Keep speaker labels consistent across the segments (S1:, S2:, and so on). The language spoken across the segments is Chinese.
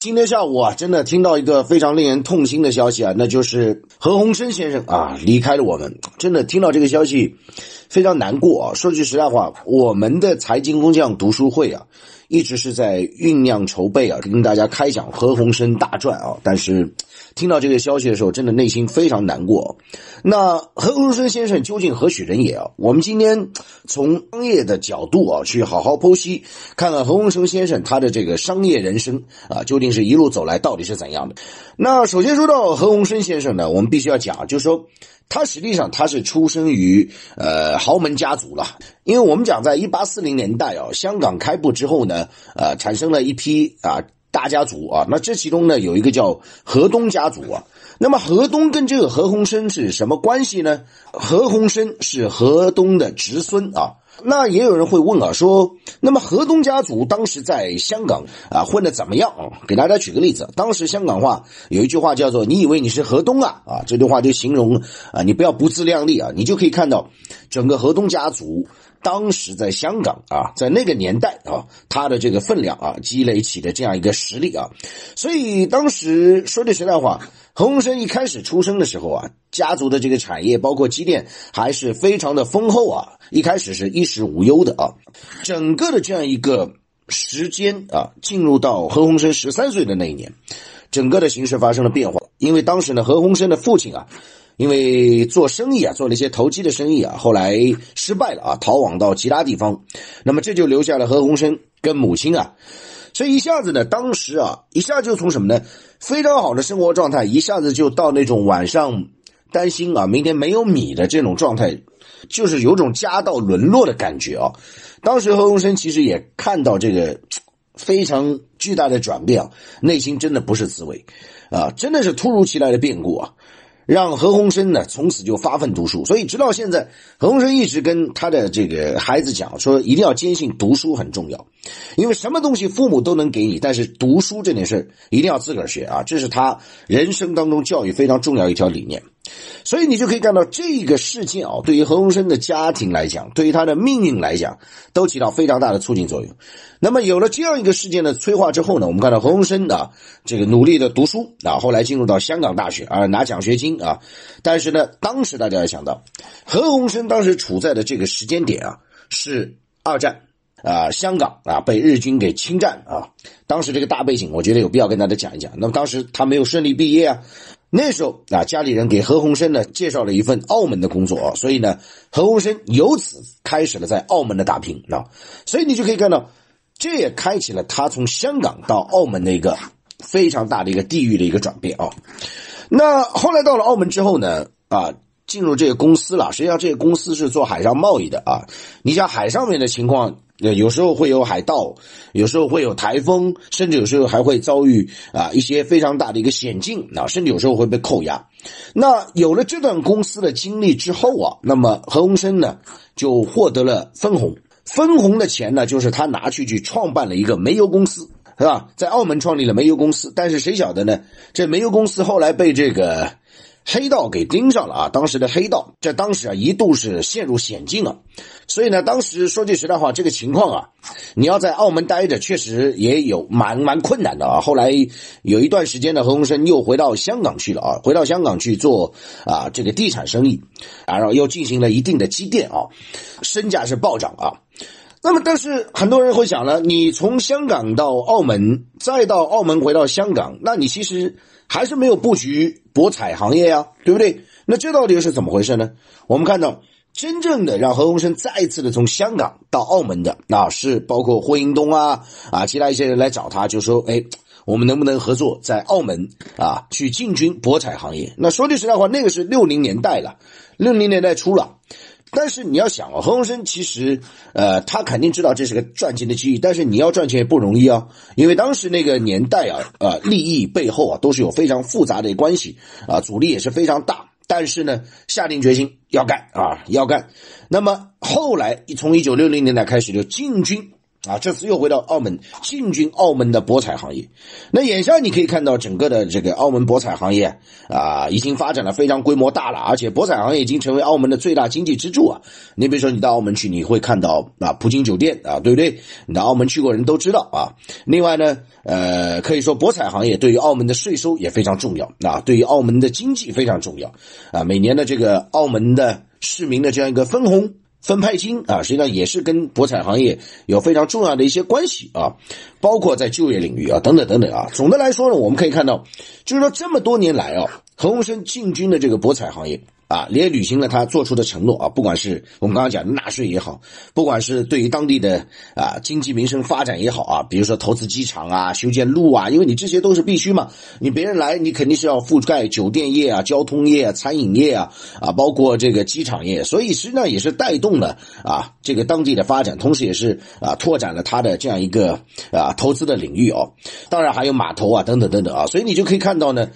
S1: 今天下午啊，真的听到一个非常令人痛心的消息啊，那就是何鸿燊先生啊离开了我们。真的听到这个消息，非常难过啊。说句实在话，我们的财经工匠读书会啊，一直是在酝酿筹备啊，跟大家开讲何鸿燊大传啊。但是听到这个消息的时候，真的内心非常难过。那何鸿燊先生究竟何许人也啊？我们今天从商业的角度啊，去好好剖析，看看何鸿燊先生他的这个商业人生啊，究竟是一路走来到底是怎样的？那首先说到何鸿燊先生呢，我们必须要讲，就是说他实际上他是出生于呃豪门家族了，因为我们讲在一八四零年代啊，香港开埠之后呢，呃，产生了一批啊。大家族啊，那这其中呢有一个叫河东家族啊。那么河东跟这个何鸿燊是什么关系呢？何鸿燊是河东的侄孙啊。那也有人会问啊，说那么河东家族当时在香港啊混的怎么样啊？给大家举个例子，当时香港话有一句话叫做“你以为你是河东啊”啊，这句话就形容啊你不要不自量力啊，你就可以看到整个河东家族。当时在香港啊，在那个年代啊，他的这个分量啊，积累起的这样一个实力啊，所以当时说句实在话，何鸿燊一开始出生的时候啊，家族的这个产业包括积淀还是非常的丰厚啊，一开始是衣食无忧的啊，整个的这样一个时间啊，进入到何鸿燊十三岁的那一年，整个的形势发生了变化，因为当时呢，何鸿燊的父亲啊。因为做生意啊，做了一些投机的生意啊，后来失败了啊，逃往到其他地方，那么这就留下了何鸿燊跟母亲啊，所以一下子呢，当时啊，一下就从什么呢？非常好的生活状态，一下子就到那种晚上担心啊，明天没有米的这种状态，就是有种家道沦落的感觉啊。当时何鸿燊其实也看到这个非常巨大的转变啊，内心真的不是滋味啊，真的是突如其来的变故啊。让何鸿燊呢从此就发奋读书，所以直到现在，何鸿燊一直跟他的这个孩子讲说，一定要坚信读书很重要，因为什么东西父母都能给你，但是读书这件事一定要自个儿学啊，这是他人生当中教育非常重要一条理念。所以你就可以看到这个事件啊，对于何鸿燊的家庭来讲，对于他的命运来讲，都起到非常大的促进作用。那么有了这样一个事件的催化之后呢，我们看到何鸿燊啊，这个努力的读书啊，后来进入到香港大学啊，拿奖学金啊。但是呢，当时大家要想到，何鸿燊当时处在的这个时间点啊，是二战啊，香港啊被日军给侵占啊。当时这个大背景，我觉得有必要跟大家讲一讲。那么当时他没有顺利毕业啊。那时候啊，家里人给何鸿燊呢介绍了一份澳门的工作，所以呢，何鸿燊由此开始了在澳门的打拼啊。所以你就可以看到，这也开启了他从香港到澳门的一个非常大的一个地域的一个转变啊。那后来到了澳门之后呢，啊，进入这个公司了。实际上，这个公司是做海上贸易的啊。你像海上面的情况。有时候会有海盗，有时候会有台风，甚至有时候还会遭遇啊一些非常大的一个险境啊，甚至有时候会被扣押。那有了这段公司的经历之后啊，那么何鸿燊呢就获得了分红，分红的钱呢就是他拿去去创办了一个煤油公司，是吧？在澳门创立了煤油公司，但是谁晓得呢？这煤油公司后来被这个。黑道给盯上了啊！当时的黑道在当时啊一度是陷入险境啊，所以呢，当时说句实在话，这个情况啊，你要在澳门待着，确实也有蛮蛮困难的啊。后来有一段时间呢，何鸿燊又回到香港去了啊，回到香港去做啊这个地产生意，然后又进行了一定的积淀啊，身价是暴涨啊。那么，但是很多人会想了，你从香港到澳门，再到澳门回到香港，那你其实。还是没有布局博彩行业呀，对不对？那这到底是怎么回事呢？我们看到，真正的让何鸿燊再一次的从香港到澳门的，那是包括霍英东啊啊，其他一些人来找他，就说：“哎，我们能不能合作在澳门啊去进军博彩行业？”那说句实在话，那个是六零年代了，六零年代初了。但是你要想啊，何鸿燊其实，呃，他肯定知道这是个赚钱的机遇，但是你要赚钱也不容易啊，因为当时那个年代啊，呃，利益背后啊都是有非常复杂的关系啊，阻力也是非常大。但是呢，下定决心要干啊，要干。那么后来一从一九六零年代开始就进军啊，这次又回到澳门进军澳门的博彩行业。那眼下你可以看到整个的这个澳门博彩行业啊，已经发展的非常规模大了，而且博彩行业已经成为澳门的最大经济支柱啊。你比如说你到澳门去，你会看到啊葡京酒店啊，对不对？你到澳门去过人都知道啊。另外呢，呃，可以说博彩行业对于澳门的税收也非常重要啊，对于澳门的经济非常重要啊。每年的这个澳门的市民的这样一个分红。分派金啊，实际上也是跟博彩行业有非常重要的一些关系啊，包括在就业领域啊，等等等等啊。总的来说呢，我们可以看到，就是说这么多年来啊，何鸿燊进军的这个博彩行业。啊，也履行了他做出的承诺啊！不管是我们刚刚讲的纳税也好，不管是对于当地的啊经济民生发展也好啊，比如说投资机场啊、修建路啊，因为你这些都是必须嘛。你别人来，你肯定是要覆盖酒店业啊、交通业啊、餐饮业啊啊，包括这个机场业，所以实际上也是带动了啊这个当地的发展，同时也是啊拓展了他的这样一个啊投资的领域哦。当然还有码头啊等等等等啊，所以你就可以看到呢，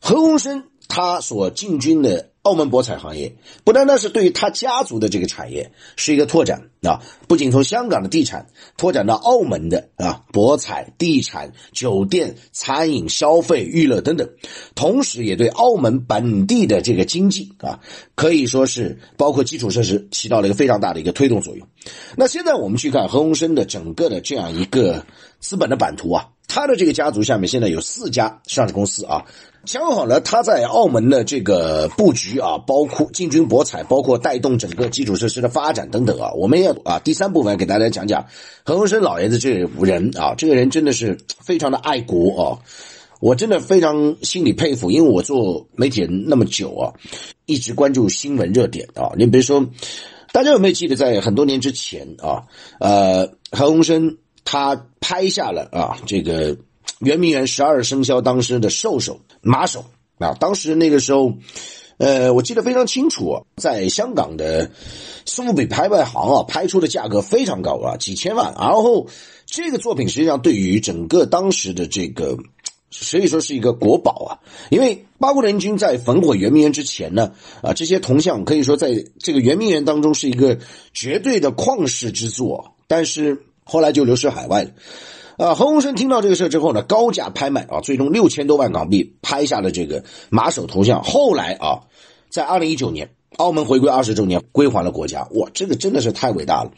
S1: 何鸿燊他所进军的。澳门博彩行业不单单是对于他家族的这个产业是一个拓展啊，不仅从香港的地产拓展到澳门的啊博彩、地产、酒店、餐饮、消费、娱乐等等，同时也对澳门本地的这个经济啊，可以说是包括基础设施起到了一个非常大的一个推动作用。那现在我们去看何鸿燊的整个的这样一个资本的版图啊，他的这个家族下面现在有四家上市公司啊。讲好了，他在澳门的这个布局啊，包括进军博彩，包括带动整个基础设施的发展等等啊。我们要啊，第三部分给大家讲讲何鸿燊老爷子这人啊，这个人真的是非常的爱国啊，我真的非常心里佩服，因为我做媒体人那么久啊，一直关注新闻热点啊。你比如说，大家有没有记得在很多年之前啊，呃，何鸿燊他拍下了啊这个。圆明园十二生肖当时的兽首马首啊，当时那个时候，呃，我记得非常清楚，在香港的苏富比拍卖行啊，拍出的价格非常高啊，几千万。然后这个作品实际上对于整个当时的这个，所以说是一个国宝啊，因为八国联军在焚毁圆明园之前呢，啊，这些铜像可以说在这个圆明园当中是一个绝对的旷世之作，但是后来就流失海外了。啊，何鸿燊听到这个事之后呢，高价拍卖啊，最终六千多万港币拍下了这个马首头像。后来啊，在二零一九年澳门回归二十周年，归还了国家。哇，这个真的是太伟大了。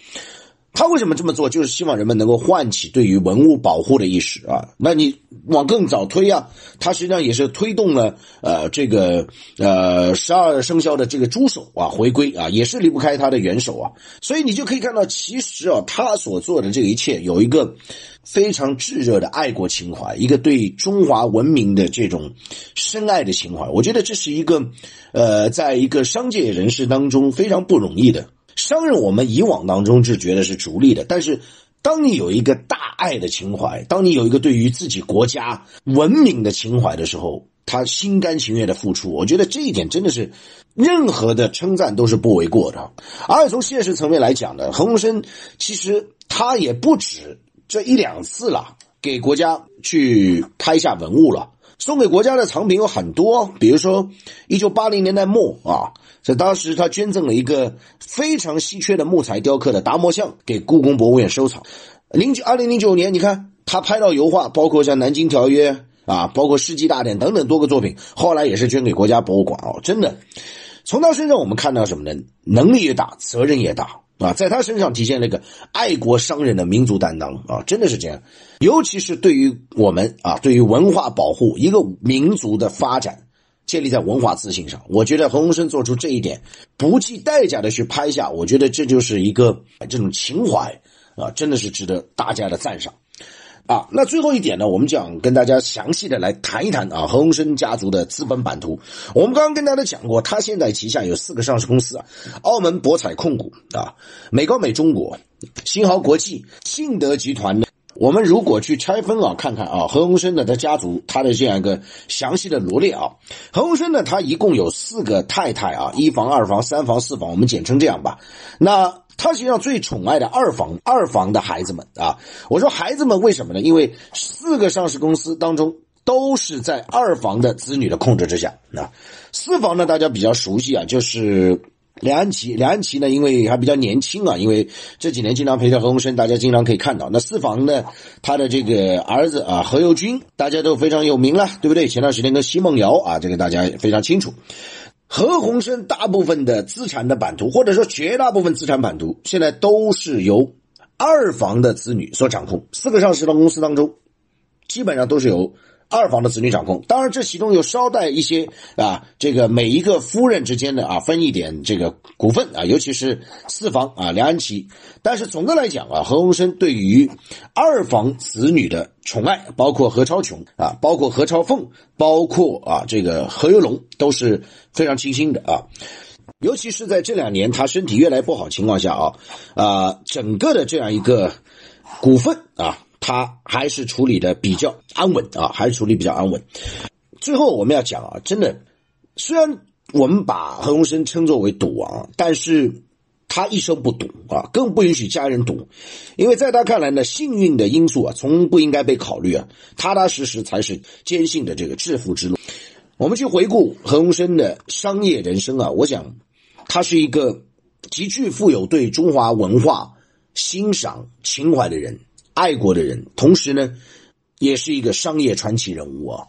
S1: 他为什么这么做？就是希望人们能够唤起对于文物保护的意识啊。那你往更早推啊，他实际上也是推动了呃这个呃十二生肖的这个猪首啊回归啊，也是离不开他的元首啊。所以你就可以看到，其实啊，他所做的这一切有一个非常炙热的爱国情怀，一个对中华文明的这种深爱的情怀。我觉得这是一个呃，在一个商界人士当中非常不容易的。商人，我们以往当中是觉得是逐利的，但是当你有一个大爱的情怀，当你有一个对于自己国家文明的情怀的时候，他心甘情愿的付出，我觉得这一点真的是任何的称赞都是不为过的。而从现实层面来讲呢，何鸿燊其实他也不止这一两次了，给国家去拍下文物了。送给国家的藏品有很多，比如说一九八零年代末啊，在当时他捐赠了一个非常稀缺的木材雕刻的达摩像给故宫博物院收藏。零九二零零九年，你看他拍到油画，包括像《南京条约》啊，包括《世纪大典》等等多个作品，后来也是捐给国家博物馆哦。真的，从他身上我们看到什么呢？能力越大，责任越大。啊，在他身上体现了一个爱国商人的民族担当啊，真的是这样。尤其是对于我们啊，对于文化保护，一个民族的发展建立在文化自信上。我觉得何鸿燊做出这一点，不计代价的去拍下，我觉得这就是一个这种情怀啊，真的是值得大家的赞赏。啊，那最后一点呢，我们讲跟大家详细的来谈一谈啊，何鸿燊家族的资本版图。我们刚刚跟大家讲过，他现在旗下有四个上市公司啊，澳门博彩控股啊，美高美中国、新濠国际、信德集团呢。我们如果去拆分啊，看看啊，何鸿燊的他家族他的这样一个详细的罗列啊，何鸿燊呢，他一共有四个太太啊，一房、二房、三房、四房，我们简称这样吧。那他实际上最宠爱的二房二房的孩子们啊，我说孩子们为什么呢？因为四个上市公司当中都是在二房的子女的控制之下。那四房呢，大家比较熟悉啊，就是梁安琪，梁安琪呢，因为还比较年轻啊，因为这几年经常陪着何鸿燊，大家经常可以看到。那四房呢，他的这个儿子啊，何猷君，大家都非常有名了，对不对？前段时间跟奚梦瑶啊，这个大家非常清楚。何鸿燊大部分的资产的版图，或者说绝大部分资产版图，现在都是由二房的子女所掌控。四个上市的公司当中，基本上都是由。二房的子女掌控，当然这其中有捎带一些啊，这个每一个夫人之间的啊分一点这个股份啊，尤其是四房啊梁安琪。但是总的来讲啊，何鸿燊对于二房子女的宠爱，包括何超琼啊，包括何超凤，包括啊这个何猷龙都是非常倾心的啊。尤其是在这两年他身体越来越不好情况下啊啊，整个的这样一个股份。他还是处理的比较安稳啊，还是处理比较安稳。最后我们要讲啊，真的，虽然我们把何鸿燊称作为赌王，但是他一生不赌啊，更不允许家人赌，因为在他看来呢，幸运的因素啊，从不应该被考虑啊，踏踏实实才是坚信的这个致富之路。我们去回顾何鸿燊的商业人生啊，我想他是一个极具富有对中华文化欣赏情怀的人。爱国的人，同时呢，也是一个商业传奇人物啊。